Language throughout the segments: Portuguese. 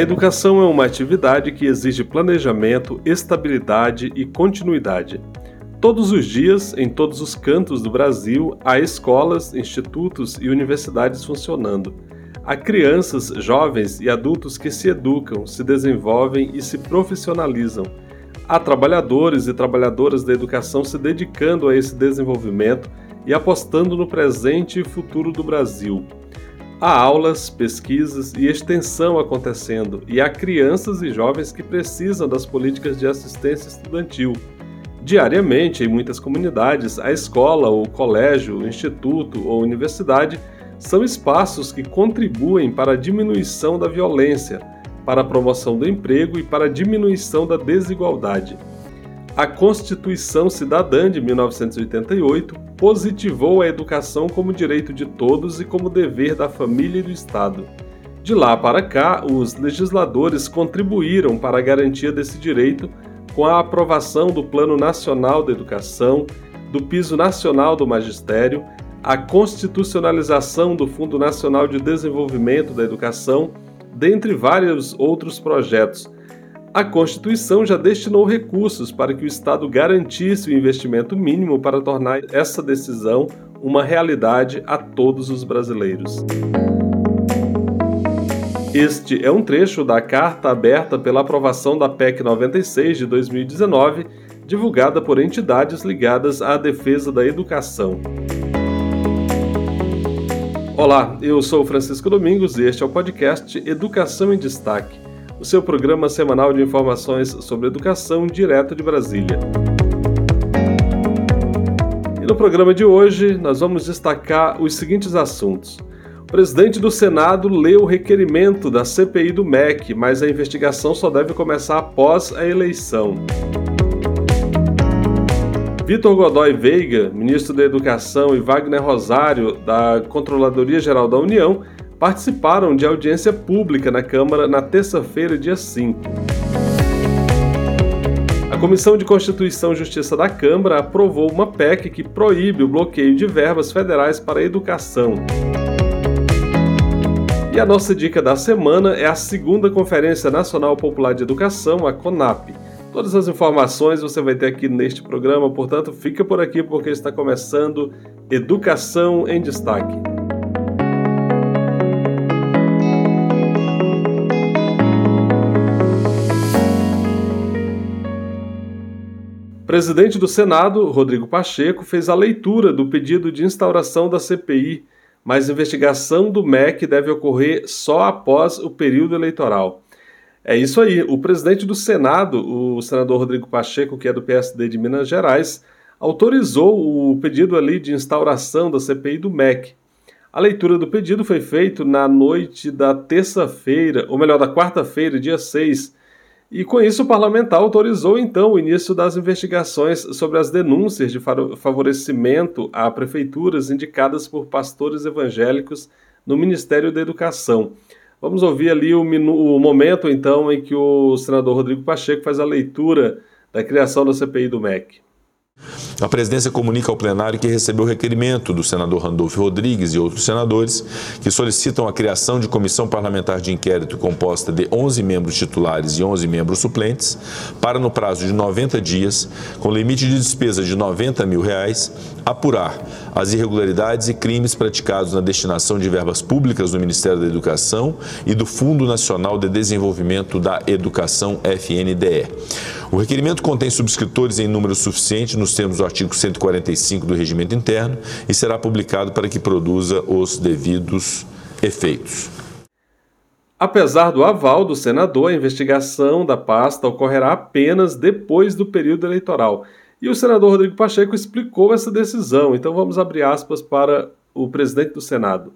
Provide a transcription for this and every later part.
A educação é uma atividade que exige planejamento, estabilidade e continuidade. Todos os dias, em todos os cantos do Brasil, há escolas, institutos e universidades funcionando. Há crianças, jovens e adultos que se educam, se desenvolvem e se profissionalizam. Há trabalhadores e trabalhadoras da educação se dedicando a esse desenvolvimento e apostando no presente e futuro do Brasil. Há aulas, pesquisas e extensão acontecendo, e há crianças e jovens que precisam das políticas de assistência estudantil. Diariamente, em muitas comunidades, a escola, o colégio, o instituto ou universidade são espaços que contribuem para a diminuição da violência, para a promoção do emprego e para a diminuição da desigualdade. A Constituição Cidadã de 1988 positivou a educação como direito de todos e como dever da família e do Estado. De lá para cá, os legisladores contribuíram para a garantia desse direito com a aprovação do Plano Nacional da Educação, do Piso Nacional do Magistério, a constitucionalização do Fundo Nacional de Desenvolvimento da Educação, dentre vários outros projetos a Constituição já destinou recursos para que o Estado garantisse o investimento mínimo para tornar essa decisão uma realidade a todos os brasileiros. Este é um trecho da carta aberta pela aprovação da PEC 96 de 2019, divulgada por entidades ligadas à defesa da educação. Olá, eu sou Francisco Domingos e este é o podcast Educação em Destaque o seu programa semanal de informações sobre educação direto de Brasília. E no programa de hoje, nós vamos destacar os seguintes assuntos. O presidente do Senado leu o requerimento da CPI do MEC, mas a investigação só deve começar após a eleição. Vitor Godoy Veiga, ministro da Educação, e Wagner Rosário, da Controladoria Geral da União, participaram de audiência pública na Câmara na terça-feira, dia 5. A Comissão de Constituição e Justiça da Câmara aprovou uma PEC que proíbe o bloqueio de verbas federais para a educação. E a nossa dica da semana é a segunda Conferência Nacional Popular de Educação, a CONAP. Todas as informações você vai ter aqui neste programa, portanto, fica por aqui porque está começando Educação em Destaque. Presidente do Senado, Rodrigo Pacheco, fez a leitura do pedido de instauração da CPI, mas investigação do MEC deve ocorrer só após o período eleitoral. É isso aí. O presidente do Senado, o senador Rodrigo Pacheco, que é do PSD de Minas Gerais, autorizou o pedido ali de instauração da CPI do MEC. A leitura do pedido foi feita na noite da terça-feira, ou melhor, da quarta-feira, dia 6, e com isso, o parlamentar autorizou então o início das investigações sobre as denúncias de favorecimento a prefeituras indicadas por pastores evangélicos no Ministério da Educação. Vamos ouvir ali o, o momento então em que o senador Rodrigo Pacheco faz a leitura da criação da CPI do MEC. A presidência comunica ao plenário que recebeu requerimento do senador Randolfo Rodrigues e outros senadores que solicitam a criação de comissão parlamentar de inquérito composta de 11 membros titulares e 11 membros suplentes para, no prazo de 90 dias, com limite de despesa de 90 mil reais, apurar as irregularidades e crimes praticados na destinação de verbas públicas do Ministério da Educação e do Fundo Nacional de Desenvolvimento da Educação, FNDE. O requerimento contém subscritores em número suficiente nos termos do artigo 145 do Regimento Interno e será publicado para que produza os devidos efeitos. Apesar do aval do senador, a investigação da pasta ocorrerá apenas depois do período eleitoral e o senador Rodrigo Pacheco explicou essa decisão. Então vamos abrir aspas para o presidente do Senado.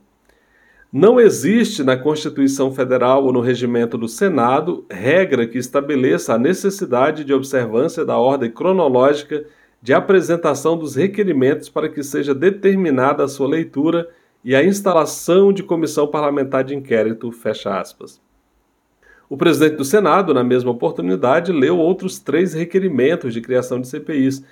Não existe na Constituição Federal ou no regimento do Senado regra que estabeleça a necessidade de observância da ordem cronológica de apresentação dos requerimentos para que seja determinada a sua leitura e a instalação de comissão parlamentar de inquérito, fecha aspas. O presidente do Senado, na mesma oportunidade, leu outros três requerimentos de criação de CPIs,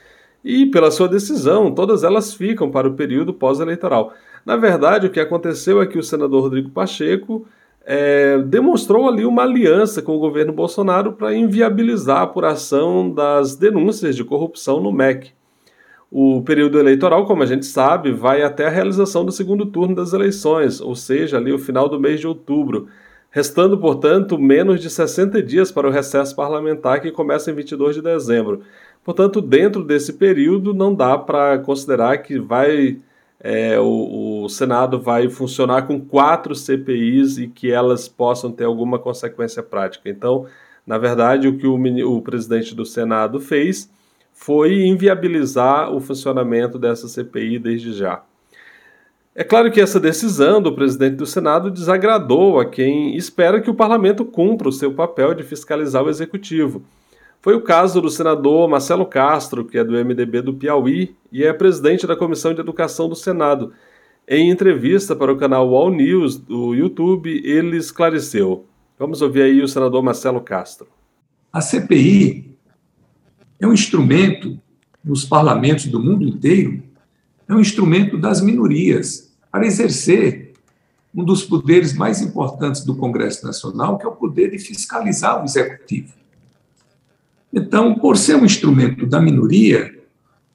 e, pela sua decisão, todas elas ficam para o período pós-eleitoral. Na verdade, o que aconteceu é que o senador Rodrigo Pacheco é, demonstrou ali uma aliança com o governo Bolsonaro para inviabilizar a apuração das denúncias de corrupção no MEC. O período eleitoral, como a gente sabe, vai até a realização do segundo turno das eleições, ou seja, ali o final do mês de outubro, restando, portanto, menos de 60 dias para o recesso parlamentar que começa em 22 de dezembro. Portanto, dentro desse período, não dá para considerar que vai é, o, o, Senado vai funcionar com quatro CPIs e que elas possam ter alguma consequência prática. Então, na verdade, o que o, o presidente do Senado fez foi inviabilizar o funcionamento dessa CPI desde já. É claro que essa decisão do presidente do Senado desagradou a quem espera que o parlamento cumpra o seu papel de fiscalizar o executivo. Foi o caso do senador Marcelo Castro, que é do MDB do Piauí e é presidente da Comissão de Educação do Senado. Em entrevista para o canal All News do YouTube, ele esclareceu. Vamos ouvir aí o senador Marcelo Castro. A CPI é um instrumento nos parlamentos do mundo inteiro, é um instrumento das minorias para exercer um dos poderes mais importantes do Congresso Nacional, que é o poder de fiscalizar o executivo. Então, por ser um instrumento da minoria,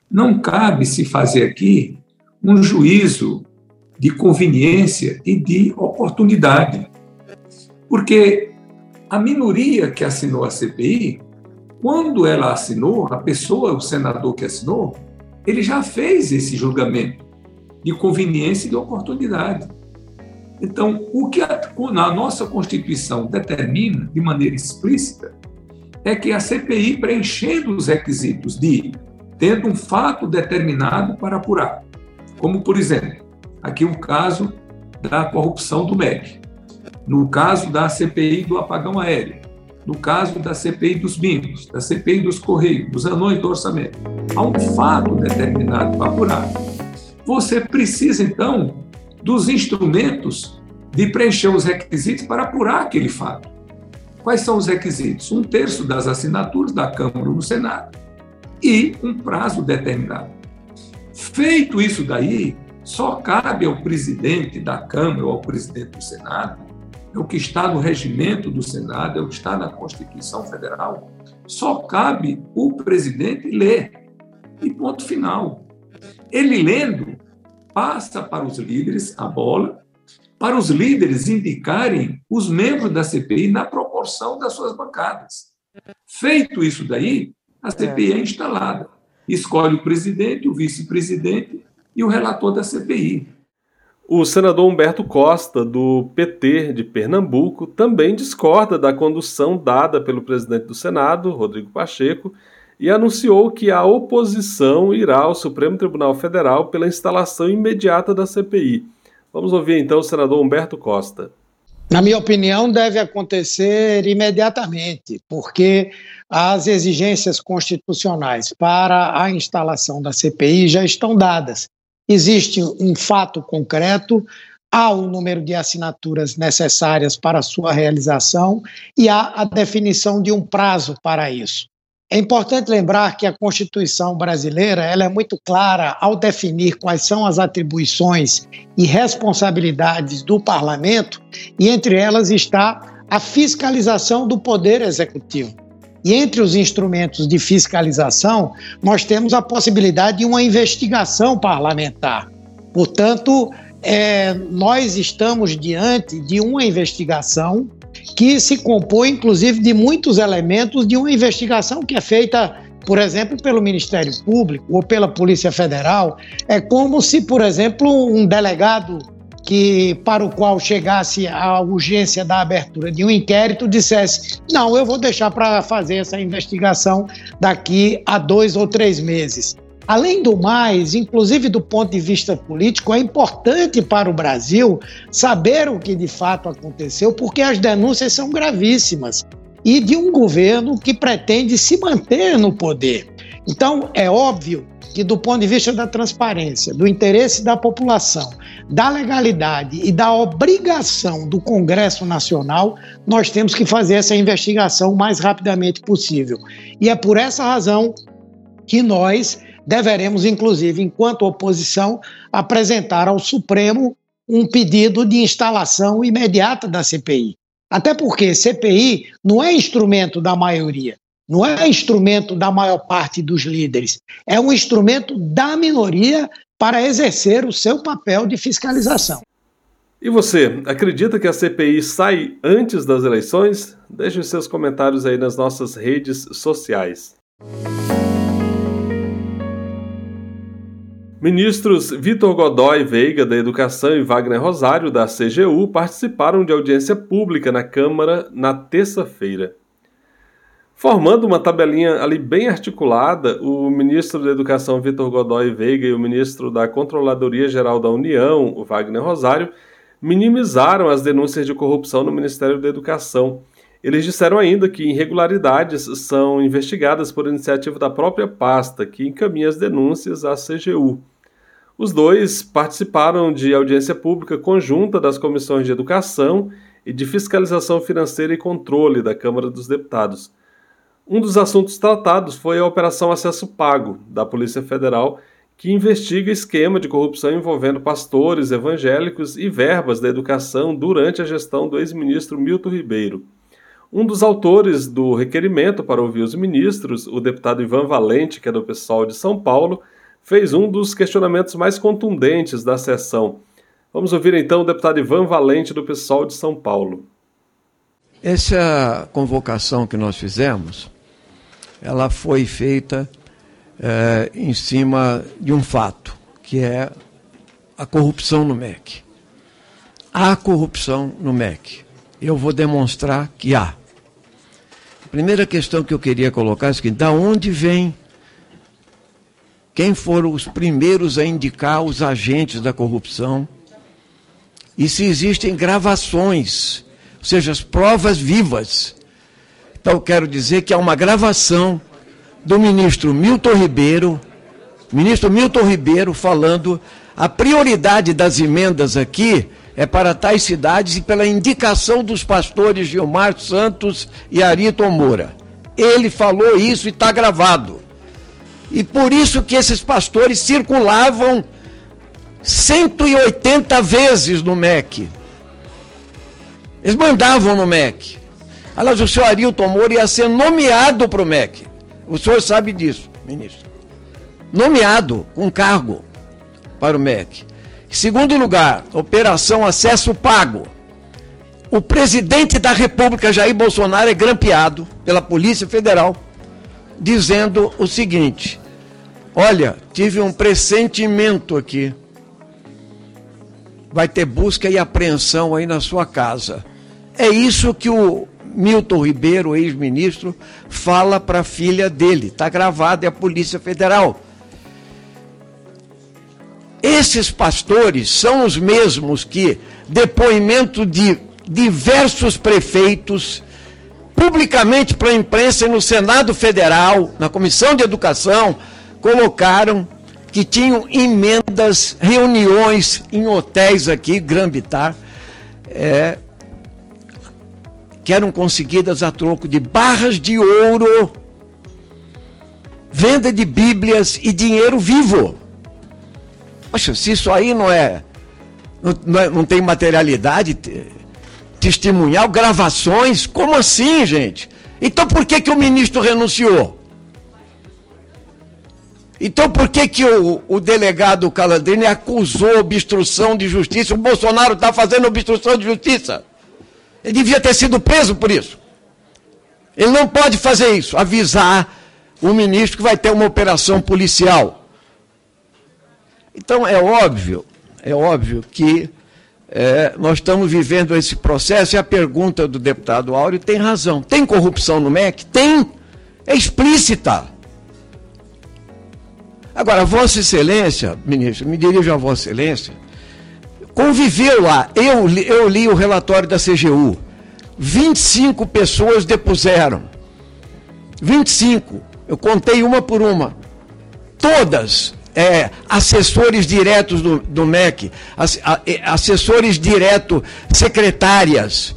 não cabe se fazer aqui um juízo de conveniência e de oportunidade. Porque a minoria que assinou a CPI, quando ela assinou, a pessoa, o senador que assinou, ele já fez esse julgamento de conveniência e de oportunidade. Então, o que a, a nossa Constituição determina de maneira explícita é que a CPI, preenchendo os requisitos de tendo um fato determinado para apurar, como, por exemplo, aqui o caso da corrupção do MEC, no caso da CPI do apagão aéreo, no caso da CPI dos BIMs, da CPI dos Correios, dos anões do orçamento, há um fato determinado para apurar. Você precisa, então, dos instrumentos de preencher os requisitos para apurar aquele fato. Quais são os requisitos? Um terço das assinaturas da Câmara no Senado e um prazo determinado. Feito isso daí, só cabe ao presidente da Câmara ou ao presidente do Senado, é o que está no regimento do Senado, é o que está na Constituição Federal, só cabe o presidente ler. E ponto final. Ele lendo, passa para os líderes a bola, para os líderes indicarem os membros da CPI na proporção das suas bancadas. Feito isso daí, a CPI é instalada. Escolhe o presidente, o vice-presidente e o relator da CPI. O senador Humberto Costa, do PT de Pernambuco, também discorda da condução dada pelo presidente do Senado, Rodrigo Pacheco, e anunciou que a oposição irá ao Supremo Tribunal Federal pela instalação imediata da CPI. Vamos ouvir então o senador Humberto Costa. Na minha opinião, deve acontecer imediatamente, porque as exigências constitucionais para a instalação da CPI já estão dadas. Existe um fato concreto, há o número de assinaturas necessárias para sua realização e há a definição de um prazo para isso. É importante lembrar que a Constituição brasileira ela é muito clara ao definir quais são as atribuições e responsabilidades do parlamento, e entre elas está a fiscalização do poder executivo. E entre os instrumentos de fiscalização, nós temos a possibilidade de uma investigação parlamentar. Portanto, é, nós estamos diante de uma investigação que se compõe, inclusive, de muitos elementos de uma investigação que é feita, por exemplo, pelo Ministério Público ou pela Polícia Federal. É como se, por exemplo, um delegado que para o qual chegasse a urgência da abertura de um inquérito dissesse: não, eu vou deixar para fazer essa investigação daqui a dois ou três meses. Além do mais, inclusive do ponto de vista político, é importante para o Brasil saber o que de fato aconteceu, porque as denúncias são gravíssimas e de um governo que pretende se manter no poder. Então, é óbvio que, do ponto de vista da transparência, do interesse da população, da legalidade e da obrigação do Congresso Nacional, nós temos que fazer essa investigação o mais rapidamente possível. E é por essa razão que nós deveremos, inclusive, enquanto oposição, apresentar ao Supremo um pedido de instalação imediata da CPI. Até porque CPI não é instrumento da maioria, não é instrumento da maior parte dos líderes, é um instrumento da minoria para exercer o seu papel de fiscalização. E você, acredita que a CPI sai antes das eleições? Deixe seus comentários aí nas nossas redes sociais. Ministros Vitor Godoy Veiga, da Educação, e Wagner Rosário, da CGU, participaram de audiência pública na Câmara na terça-feira. Formando uma tabelinha ali bem articulada, o ministro da Educação, Vitor Godoy Veiga, e o ministro da Controladoria Geral da União, o Wagner Rosário, minimizaram as denúncias de corrupção no Ministério da Educação. Eles disseram ainda que irregularidades são investigadas por iniciativa da própria pasta, que encaminha as denúncias à CGU. Os dois participaram de audiência pública conjunta das comissões de Educação e de Fiscalização Financeira e Controle da Câmara dos Deputados. Um dos assuntos tratados foi a Operação Acesso Pago, da Polícia Federal, que investiga esquema de corrupção envolvendo pastores evangélicos e verbas da educação durante a gestão do ex-ministro Milton Ribeiro. Um dos autores do requerimento para ouvir os ministros, o deputado Ivan Valente, que é do PSOL de São Paulo, fez um dos questionamentos mais contundentes da sessão. Vamos ouvir então o deputado Ivan Valente, do PSOL de São Paulo. Essa convocação que nós fizemos ela foi feita é, em cima de um fato, que é a corrupção no MEC. Há corrupção no MEC. Eu vou demonstrar que há. A primeira questão que eu queria colocar é a seguinte: da onde vem? Quem foram os primeiros a indicar os agentes da corrupção? E se existem gravações, ou seja, as provas vivas então, quero dizer que há uma gravação do ministro Milton Ribeiro, ministro Milton Ribeiro, falando a prioridade das emendas aqui é para tais cidades e pela indicação dos pastores Gilmar Santos e Arito Moura. Ele falou isso e está gravado. E por isso que esses pastores circulavam 180 vezes no MEC. Eles mandavam no MEC. Aliás, o senhor Arilton Moura ia ser nomeado para o MEC. O senhor sabe disso, ministro. Nomeado com cargo para o MEC. Segundo lugar, Operação Acesso Pago. O presidente da República, Jair Bolsonaro, é grampeado pela Polícia Federal, dizendo o seguinte: Olha, tive um pressentimento aqui. Vai ter busca e apreensão aí na sua casa. É isso que o Milton Ribeiro, ex-ministro, fala para a filha dele. Está gravado, é a Polícia Federal. Esses pastores são os mesmos que, depoimento de diversos prefeitos, publicamente para a imprensa e no Senado Federal, na Comissão de Educação, colocaram que tinham emendas, reuniões em hotéis aqui, Grambitar, é, que eram conseguidas a troco de barras de ouro, venda de Bíblias e dinheiro vivo. Poxa, se isso aí não é. Não, não, é, não tem materialidade testemunhal, gravações, como assim, gente? Então por que, que o ministro renunciou? Então por que, que o, o delegado Calandrini acusou obstrução de justiça? O Bolsonaro está fazendo obstrução de justiça. Ele devia ter sido preso por isso. Ele não pode fazer isso, avisar o ministro que vai ter uma operação policial. Então é óbvio, é óbvio que é, nós estamos vivendo esse processo e a pergunta do deputado Áureo tem razão. Tem corrupção no MEC? Tem. É explícita. Agora, Vossa Excelência, ministro, me dirijo a Vossa Excelência, conviveu lá. Eu, eu li o relatório da CGU. 25 pessoas depuseram. 25. Eu contei uma por uma. Todas é, assessores diretos do, do MEC, assessores direto, secretárias,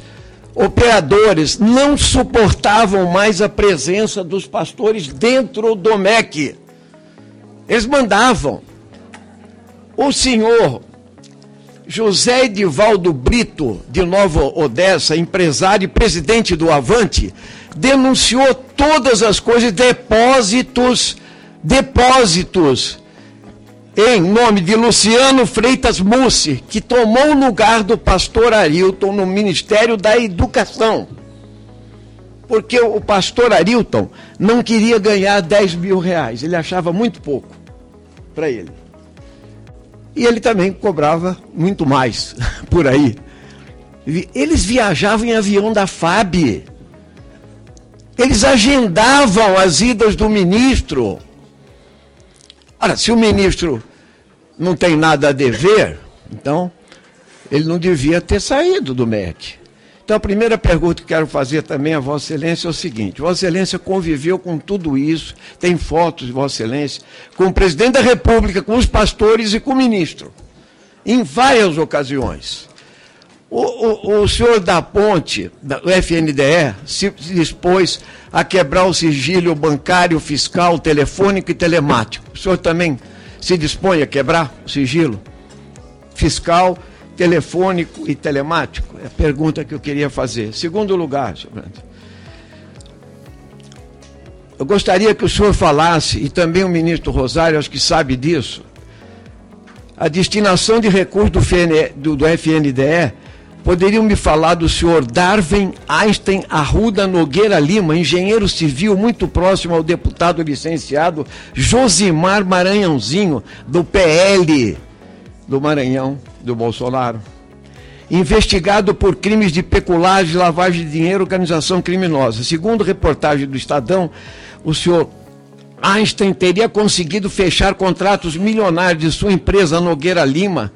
operadores, não suportavam mais a presença dos pastores dentro do MEC. Eles mandavam. O senhor José Edivaldo Brito, de Nova Odessa, empresário e presidente do Avante, denunciou todas as coisas, depósitos, depósitos, em nome de Luciano Freitas Mussi, que tomou o lugar do pastor Arilton no Ministério da Educação. Porque o pastor Arilton não queria ganhar 10 mil reais, ele achava muito pouco para ele. E ele também cobrava muito mais por aí. Eles viajavam em avião da FAB. Eles agendavam as idas do ministro. Ora, se o ministro não tem nada a dever, então ele não devia ter saído do MEC. Então, a primeira pergunta que quero fazer também a Vossa Excelência é o seguinte: Vossa Excelência conviveu com tudo isso, tem fotos de Vossa Excelência, com o presidente da República, com os pastores e com o ministro, em várias ocasiões. O, o, o senhor da Ponte, do FNDE, se dispôs a quebrar o sigilo bancário, fiscal, telefônico e telemático. O senhor também se dispõe a quebrar o sigilo fiscal, telefônico e telemático? É a pergunta que eu queria fazer. Segundo lugar, senhor eu gostaria que o senhor falasse, e também o ministro Rosário, acho que sabe disso, a destinação de recursos do FNDE, poderiam me falar do senhor Darwin Einstein Arruda Nogueira Lima, engenheiro civil muito próximo ao deputado licenciado Josimar Maranhãozinho, do PL do Maranhão do Bolsonaro. Investigado por crimes de peculagem, lavagem de dinheiro, organização criminosa. Segundo reportagem do Estadão, o senhor Einstein teria conseguido fechar contratos milionários de sua empresa Nogueira Lima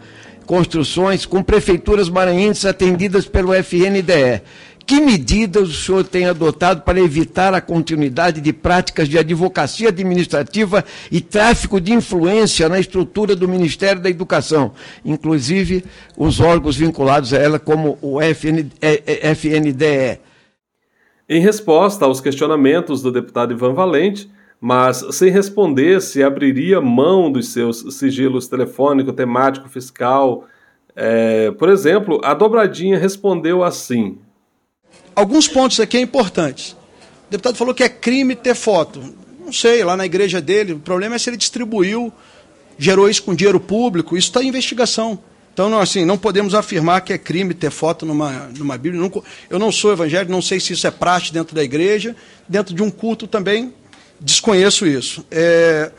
Construções com prefeituras maranhenses atendidas pelo FNDE. Que medidas o senhor tem adotado para evitar a continuidade de práticas de advocacia administrativa e tráfico de influência na estrutura do Ministério da Educação, inclusive os órgãos vinculados a ela, como o FNDE? Em resposta aos questionamentos do deputado Ivan Valente, mas sem responder se abriria mão dos seus sigilos telefônico, temático, fiscal. É, por exemplo, a dobradinha respondeu assim: alguns pontos aqui é importantes. O deputado falou que é crime ter foto. Não sei, lá na igreja dele, o problema é se ele distribuiu, gerou isso com dinheiro público, isso está em investigação. Então, não, assim, não podemos afirmar que é crime ter foto numa, numa Bíblia. eu não sou evangélico, não sei se isso é praxe dentro da igreja. Dentro de um culto também, desconheço isso. É,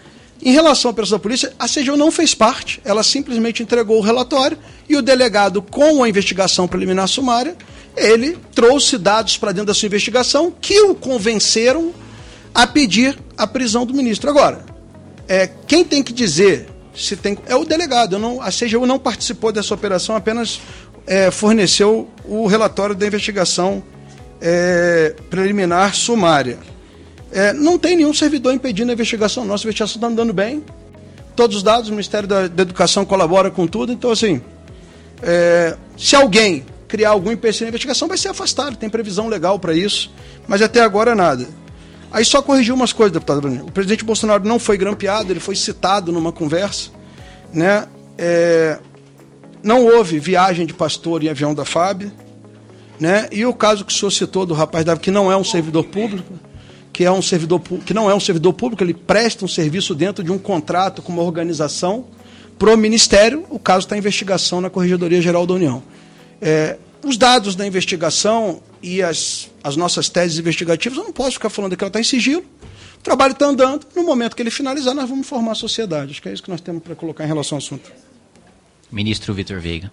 em relação à operação da polícia, a CGU não fez parte, ela simplesmente entregou o relatório e o delegado, com a investigação preliminar sumária, ele trouxe dados para dentro da sua investigação que o convenceram a pedir a prisão do ministro. Agora, é, quem tem que dizer se tem é o delegado. Não, a CGU não participou dessa operação, apenas é, forneceu o relatório da investigação é, preliminar sumária. É, não tem nenhum servidor impedindo a investigação nossa, a investigação está andando bem. Todos os dados, o Ministério da, da Educação colabora com tudo, então assim, é, se alguém criar algum empecilho na investigação, vai ser afastado, tem previsão legal para isso, mas até agora nada. Aí só corrigiu umas coisas, deputado Bruno. O presidente Bolsonaro não foi grampeado, ele foi citado numa conversa, né? É, não houve viagem de pastor em avião da FAB, né? E o caso que o senhor citou do rapaz que não é um servidor público, que é um servidor que não é um servidor público, ele presta um serviço dentro de um contrato com uma organização para o Ministério, o caso está em investigação na Corregedoria Geral da União. É, os dados da investigação e as, as nossas teses investigativas, eu não posso ficar falando que ela está em sigilo. O trabalho está andando, no momento que ele finalizar, nós vamos informar a sociedade. Acho que é isso que nós temos para colocar em relação ao assunto. Ministro Vitor Veiga.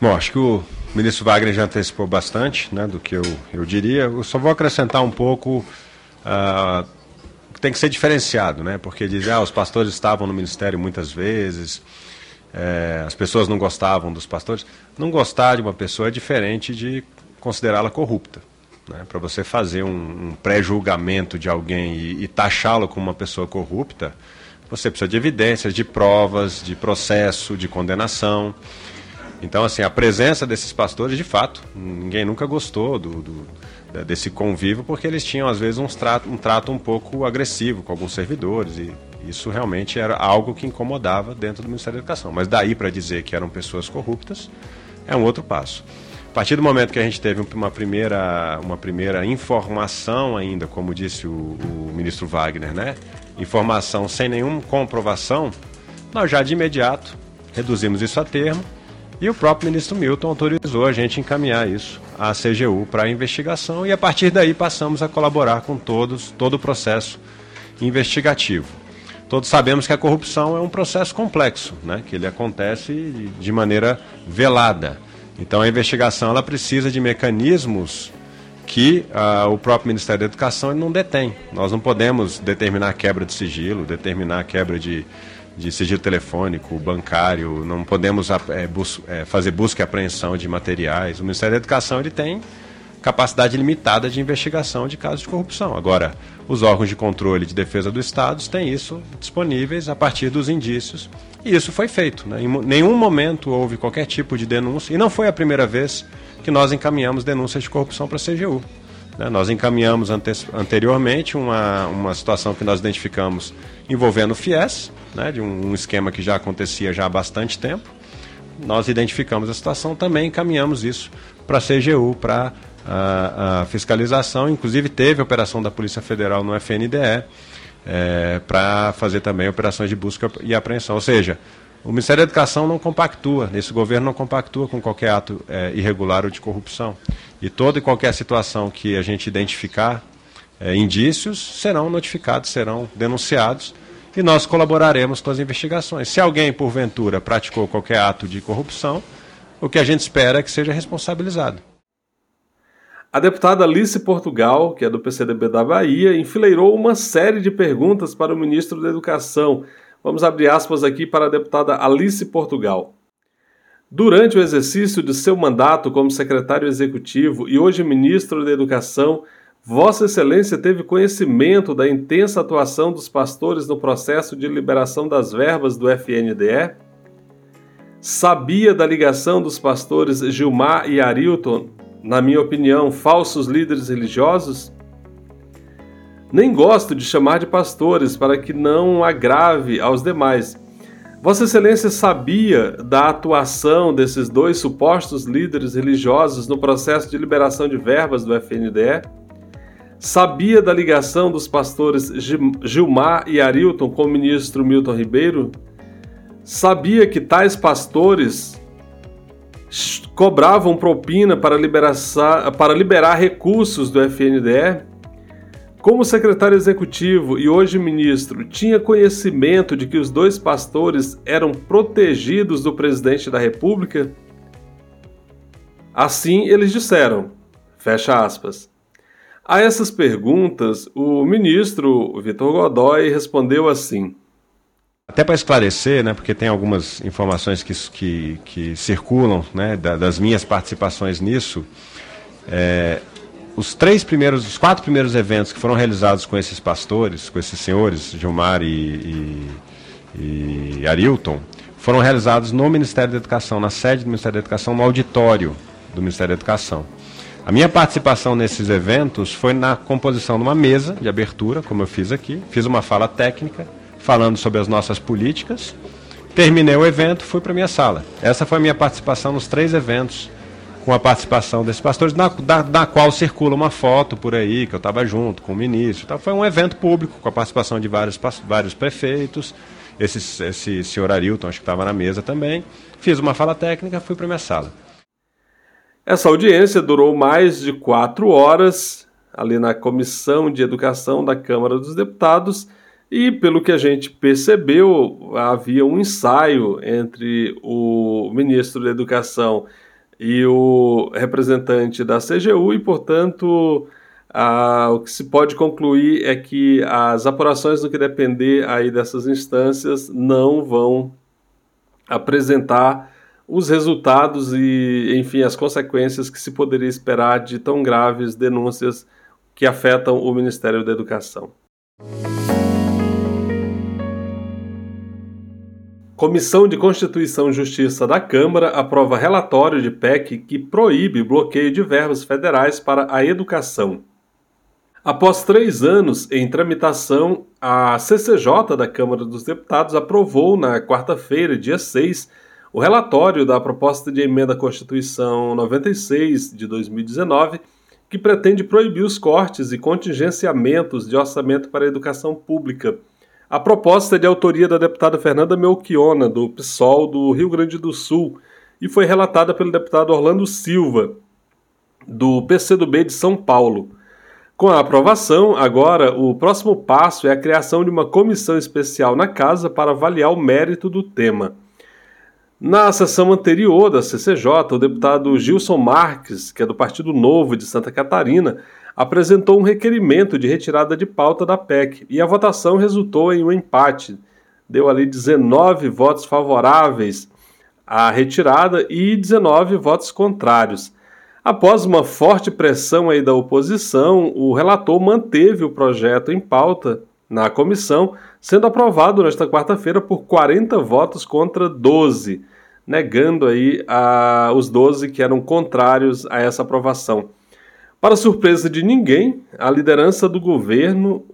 Bom, acho que o ministro Wagner já antecipou bastante né, do que eu, eu diria. Eu só vou acrescentar um pouco uh, tem que ser diferenciado, né? Porque diz, ah, os pastores estavam no ministério muitas vezes, é, as pessoas não gostavam dos pastores. Não gostar de uma pessoa é diferente de considerá-la corrupta. Né? Para você fazer um, um pré-julgamento de alguém e, e taxá-lo como uma pessoa corrupta, você precisa de evidências, de provas, de processo, de condenação. Então, assim, a presença desses pastores, de fato, ninguém nunca gostou do, do desse convívio, porque eles tinham, às vezes, um trato, um trato um pouco agressivo com alguns servidores, e isso realmente era algo que incomodava dentro do Ministério da Educação. Mas daí para dizer que eram pessoas corruptas, é um outro passo. A partir do momento que a gente teve uma primeira, uma primeira informação ainda, como disse o, o ministro Wagner, né? Informação sem nenhuma comprovação, nós já de imediato reduzimos isso a termo e o próprio ministro Milton autorizou a gente encaminhar isso à CGU para investigação e a partir daí passamos a colaborar com todos, todo o processo investigativo. Todos sabemos que a corrupção é um processo complexo, né? que ele acontece de maneira velada. Então a investigação ela precisa de mecanismos que uh, o próprio Ministério da Educação não detém. Nós não podemos determinar quebra de sigilo, determinar quebra de, de sigilo telefônico, bancário, não podemos é, bus é, fazer busca e apreensão de materiais. O Ministério da Educação ele tem capacidade limitada de investigação de casos de corrupção. Agora, os órgãos de controle de defesa do Estado têm isso disponíveis a partir dos indícios. E isso foi feito. Né? Em nenhum momento houve qualquer tipo de denúncia, e não foi a primeira vez que nós encaminhamos denúncias de corrupção para a CGU. Né? Nós encaminhamos ante anteriormente uma, uma situação que nós identificamos envolvendo o FIES, né, de um, um esquema que já acontecia já há bastante tempo. Nós identificamos a situação, também encaminhamos isso para a CGU, para a, a, fiscalização. Inclusive, teve operação da Polícia Federal no FNDE é, para fazer também operações de busca e apreensão. Ou seja, o Ministério da Educação não compactua, esse governo não compactua com qualquer ato é, irregular ou de corrupção. E toda e qualquer situação que a gente identificar é, indícios serão notificados, serão denunciados e nós colaboraremos com as investigações. Se alguém, porventura, praticou qualquer ato de corrupção, o que a gente espera é que seja responsabilizado. A deputada Alice Portugal, que é do PCDB da Bahia, enfileirou uma série de perguntas para o ministro da Educação. Vamos abrir aspas aqui para a deputada Alice Portugal. Durante o exercício de seu mandato como secretário executivo e hoje ministro da Educação, Vossa Excelência teve conhecimento da intensa atuação dos pastores no processo de liberação das verbas do FNDE? Sabia da ligação dos pastores Gilmar e Arilton, na minha opinião, falsos líderes religiosos? Nem gosto de chamar de pastores para que não agrave aos demais. Vossa Excelência sabia da atuação desses dois supostos líderes religiosos no processo de liberação de verbas do FNDE? Sabia da ligação dos pastores Gilmar e Arilton com o ministro Milton Ribeiro? Sabia que tais pastores cobravam propina para, para liberar recursos do FNDE? Como secretário executivo e hoje ministro, tinha conhecimento de que os dois pastores eram protegidos do presidente da República? Assim eles disseram. Fecha aspas. A essas perguntas, o ministro Vitor Godoy respondeu assim. Até para esclarecer, né, porque tem algumas informações que, que, que circulam né, das minhas participações nisso, é, os três primeiros, os quatro primeiros eventos que foram realizados com esses pastores, com esses senhores, Gilmar e, e, e Arilton, foram realizados no Ministério da Educação, na sede do Ministério da Educação, no auditório do Ministério da Educação. A minha participação nesses eventos foi na composição de uma mesa de abertura, como eu fiz aqui. Fiz uma fala técnica, falando sobre as nossas políticas. Terminei o evento, fui para minha sala. Essa foi a minha participação nos três eventos, com a participação desses pastores, na, da, da qual circula uma foto por aí, que eu estava junto com o ministro. Então, foi um evento público, com a participação de vários, vários prefeitos. Esse, esse senhor Arilton, acho que estava na mesa também. Fiz uma fala técnica, fui para minha sala. Essa audiência durou mais de quatro horas, ali na Comissão de Educação da Câmara dos Deputados, e pelo que a gente percebeu, havia um ensaio entre o ministro da Educação e o representante da CGU, e, portanto, ah, o que se pode concluir é que as apurações no que depender aí dessas instâncias não vão apresentar os resultados e, enfim, as consequências que se poderia esperar de tão graves denúncias que afetam o Ministério da Educação. Comissão de Constituição e Justiça da Câmara aprova relatório de PEC que proíbe bloqueio de verbas federais para a educação. Após três anos em tramitação, a CCJ da Câmara dos Deputados aprovou na quarta-feira, dia 6, o relatório da proposta de emenda à Constituição 96 de 2019, que pretende proibir os cortes e contingenciamentos de orçamento para a educação pública. A proposta é de autoria da deputada Fernanda Melchiona, do PSOL do Rio Grande do Sul, e foi relatada pelo deputado Orlando Silva, do PCdoB de São Paulo. Com a aprovação, agora o próximo passo é a criação de uma comissão especial na Casa para avaliar o mérito do tema. Na sessão anterior da CCJ, o deputado Gilson Marques, que é do Partido Novo de Santa Catarina, apresentou um requerimento de retirada de pauta da PEC e a votação resultou em um empate. Deu ali 19 votos favoráveis à retirada e 19 votos contrários. Após uma forte pressão aí da oposição, o relator manteve o projeto em pauta na comissão, sendo aprovado nesta quarta-feira por 40 votos contra 12, negando aí a, os 12 que eram contrários a essa aprovação. Para surpresa de ninguém, a liderança do governo,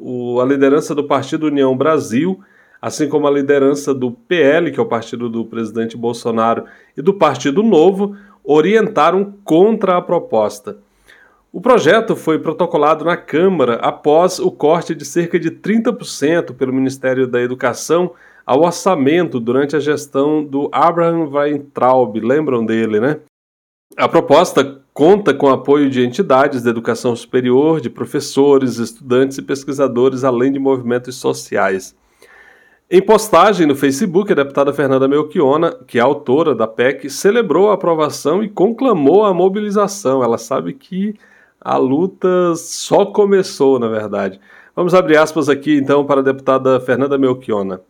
a liderança do Partido União Brasil, assim como a liderança do PL, que é o partido do presidente Bolsonaro, e do Partido Novo, orientaram contra a proposta. O projeto foi protocolado na Câmara após o corte de cerca de 30% pelo Ministério da Educação ao orçamento durante a gestão do Abraham Weintraub, lembram dele, né? A proposta conta com apoio de entidades da educação superior, de professores, estudantes e pesquisadores, além de movimentos sociais. Em postagem no Facebook, a deputada Fernanda Melchiona, que é autora da PEC, celebrou a aprovação e conclamou a mobilização. Ela sabe que a luta só começou, na verdade. Vamos abrir aspas aqui então para a deputada Fernanda Melchiona.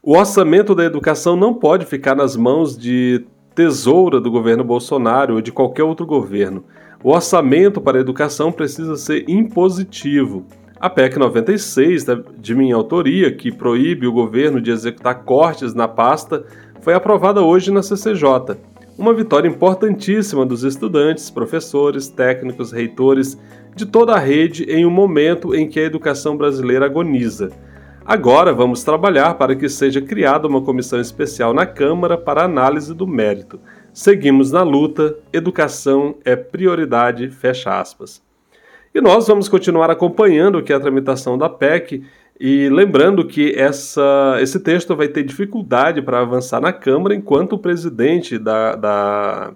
O orçamento da educação não pode ficar nas mãos de tesoura do governo Bolsonaro ou de qualquer outro governo. O orçamento para a educação precisa ser impositivo. A PEC 96, de minha autoria, que proíbe o governo de executar cortes na pasta, foi aprovada hoje na CCJ. Uma vitória importantíssima dos estudantes, professores, técnicos, reitores, de toda a rede em um momento em que a educação brasileira agoniza. Agora vamos trabalhar para que seja criada uma comissão especial na Câmara para análise do mérito. Seguimos na luta, educação é prioridade, fecha aspas. E nós vamos continuar acompanhando é a tramitação da PEC e lembrando que essa, esse texto vai ter dificuldade para avançar na Câmara enquanto o presidente da, da,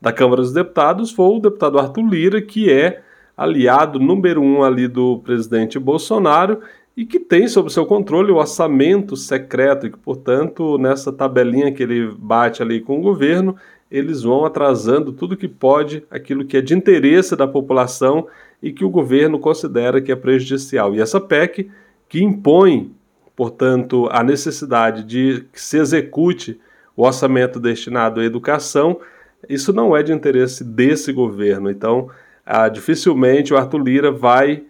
da Câmara dos Deputados for o deputado Arthur Lira, que é aliado número um ali do presidente Bolsonaro e que tem sob seu controle o orçamento secreto e que, portanto, nessa tabelinha que ele bate ali com o governo, eles vão atrasando tudo que pode, aquilo que é de interesse da população e que o governo considera que é prejudicial. E essa PEC, que impõe, portanto, a necessidade de que se execute o orçamento destinado à educação, isso não é de interesse desse governo. Então, ah, dificilmente o Arthur Lira vai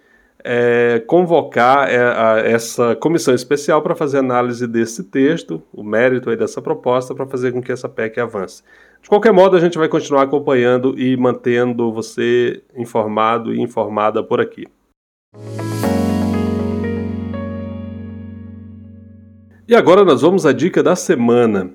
é, convocar é, a, essa comissão especial para fazer análise desse texto, o mérito aí dessa proposta, para fazer com que essa PEC avance. De qualquer modo, a gente vai continuar acompanhando e mantendo você informado e informada por aqui. E agora nós vamos à dica da semana.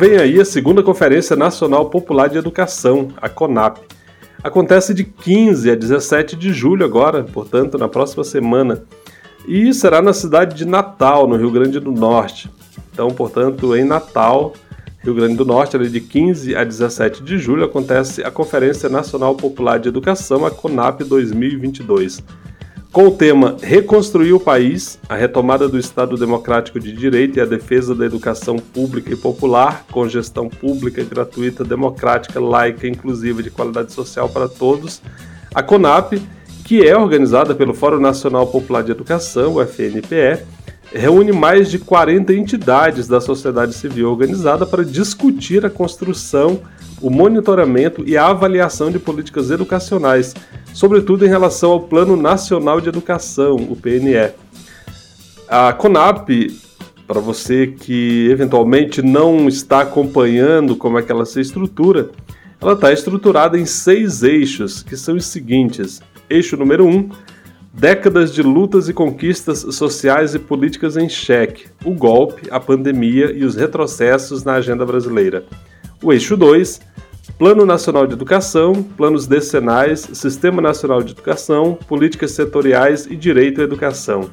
Vem aí a segunda Conferência Nacional Popular de Educação, a CONAP. Acontece de 15 a 17 de julho agora, portanto, na próxima semana. E será na cidade de Natal, no Rio Grande do Norte. Então, portanto, em Natal Rio Grande do Norte, de 15 a 17 de julho, acontece a Conferência Nacional Popular de Educação, a CONAP 2022. Com o tema Reconstruir o País, a retomada do Estado Democrático de Direito e a defesa da educação pública e popular, com gestão pública, gratuita, democrática, laica, inclusiva de qualidade social para todos, a CONAP, que é organizada pelo Fórum Nacional Popular de Educação, o FNPE, reúne mais de 40 entidades da sociedade civil organizada para discutir a construção, o monitoramento e a avaliação de políticas educacionais, sobretudo em relação ao Plano Nacional de Educação, o PNE. A CONAP, para você que eventualmente não está acompanhando como é que ela se estrutura, ela está estruturada em seis eixos, que são os seguintes. Eixo número um, Décadas de lutas e conquistas sociais e políticas em xeque, o golpe, a pandemia e os retrocessos na agenda brasileira. O eixo 2, Plano Nacional de Educação, planos decenais, Sistema Nacional de Educação, políticas setoriais e direito à educação.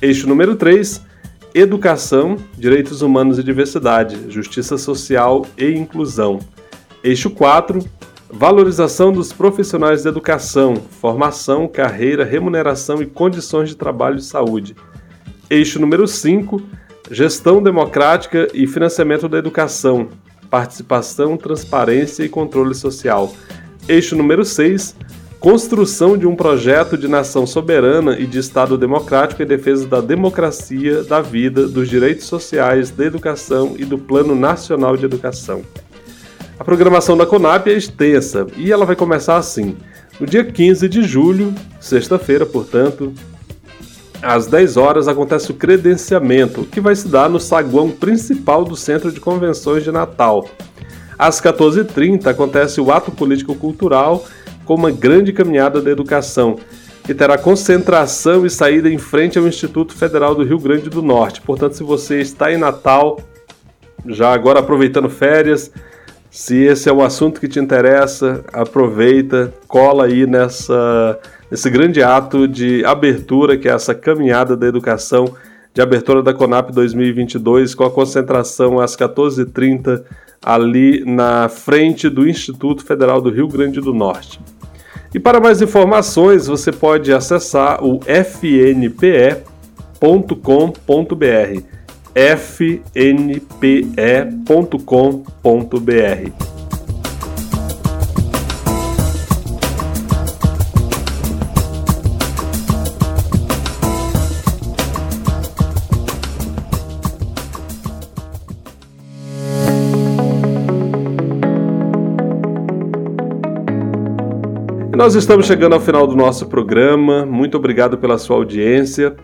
Eixo número 3, Educação, Direitos Humanos e Diversidade, Justiça Social e Inclusão. Eixo 4, Valorização dos profissionais da educação, formação, carreira, remuneração e condições de trabalho e saúde. Eixo número 5, gestão democrática e financiamento da educação, participação, transparência e controle social. Eixo número 6, construção de um projeto de nação soberana e de Estado democrático em defesa da democracia, da vida, dos direitos sociais, da educação e do Plano Nacional de Educação. A programação da Conap é extensa e ela vai começar assim. No dia 15 de julho, sexta-feira, portanto, às 10 horas acontece o credenciamento, que vai se dar no saguão principal do Centro de Convenções de Natal. Às 14h30 acontece o ato político-cultural com uma grande caminhada da educação, que terá concentração e saída em frente ao Instituto Federal do Rio Grande do Norte. Portanto, se você está em Natal, já agora aproveitando férias, se esse é o assunto que te interessa, aproveita, cola aí nessa, nesse grande ato de abertura, que é essa caminhada da educação, de abertura da Conap 2022, com a concentração às 14h30 ali na frente do Instituto Federal do Rio Grande do Norte. E para mais informações, você pode acessar o fnpe.com.br fnpe.com.br. Nós estamos chegando ao final do nosso programa. Muito obrigado pela sua audiência.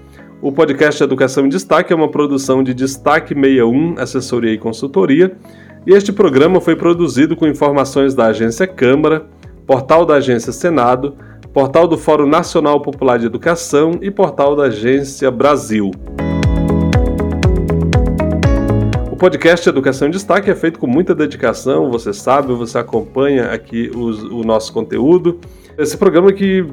O podcast Educação em Destaque é uma produção de Destaque 61, Assessoria e Consultoria, e este programa foi produzido com informações da Agência Câmara, portal da Agência Senado, portal do Fórum Nacional Popular de Educação e portal da Agência Brasil. O podcast Educação em Destaque é feito com muita dedicação, você sabe, você acompanha aqui os, o nosso conteúdo. Esse programa que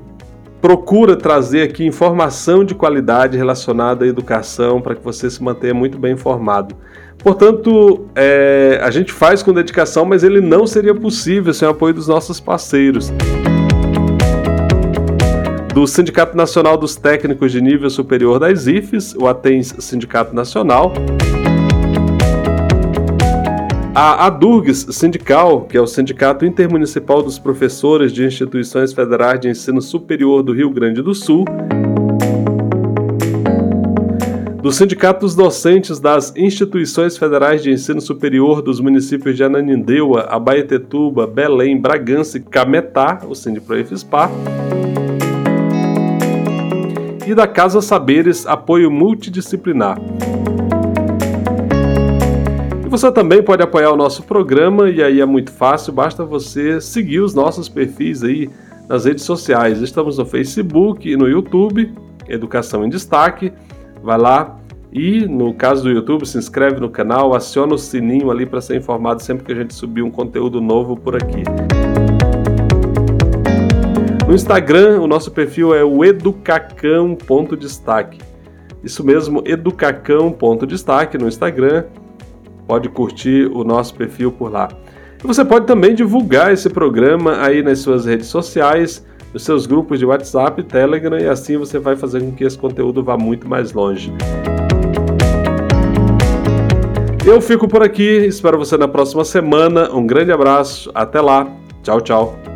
procura trazer aqui informação de qualidade relacionada à educação para que você se mantenha muito bem informado. Portanto, é, a gente faz com dedicação, mas ele não seria possível sem o apoio dos nossos parceiros. Do Sindicato Nacional dos Técnicos de Nível Superior das IFES, o ATENS Sindicato Nacional a ADURGS Sindical, que é o Sindicato Intermunicipal dos Professores de Instituições Federais de Ensino Superior do Rio Grande do Sul, do Sindicato dos Docentes das Instituições Federais de Ensino Superior dos municípios de Ananindeua, Abaetetuba, Belém, Bragança e Cametá, o Sindiproefspar, e da Casa Saberes Apoio Multidisciplinar. Você também pode apoiar o nosso programa e aí é muito fácil, basta você seguir os nossos perfis aí nas redes sociais. Estamos no Facebook e no YouTube, Educação em Destaque. Vai lá e no caso do YouTube, se inscreve no canal, aciona o sininho ali para ser informado sempre que a gente subir um conteúdo novo por aqui. No Instagram, o nosso perfil é o educacão.destaque. Isso mesmo, educacão.destaque no Instagram pode curtir o nosso perfil por lá. E você pode também divulgar esse programa aí nas suas redes sociais, nos seus grupos de WhatsApp, Telegram, e assim você vai fazer com que esse conteúdo vá muito mais longe. Eu fico por aqui, espero você na próxima semana. Um grande abraço, até lá. Tchau, tchau.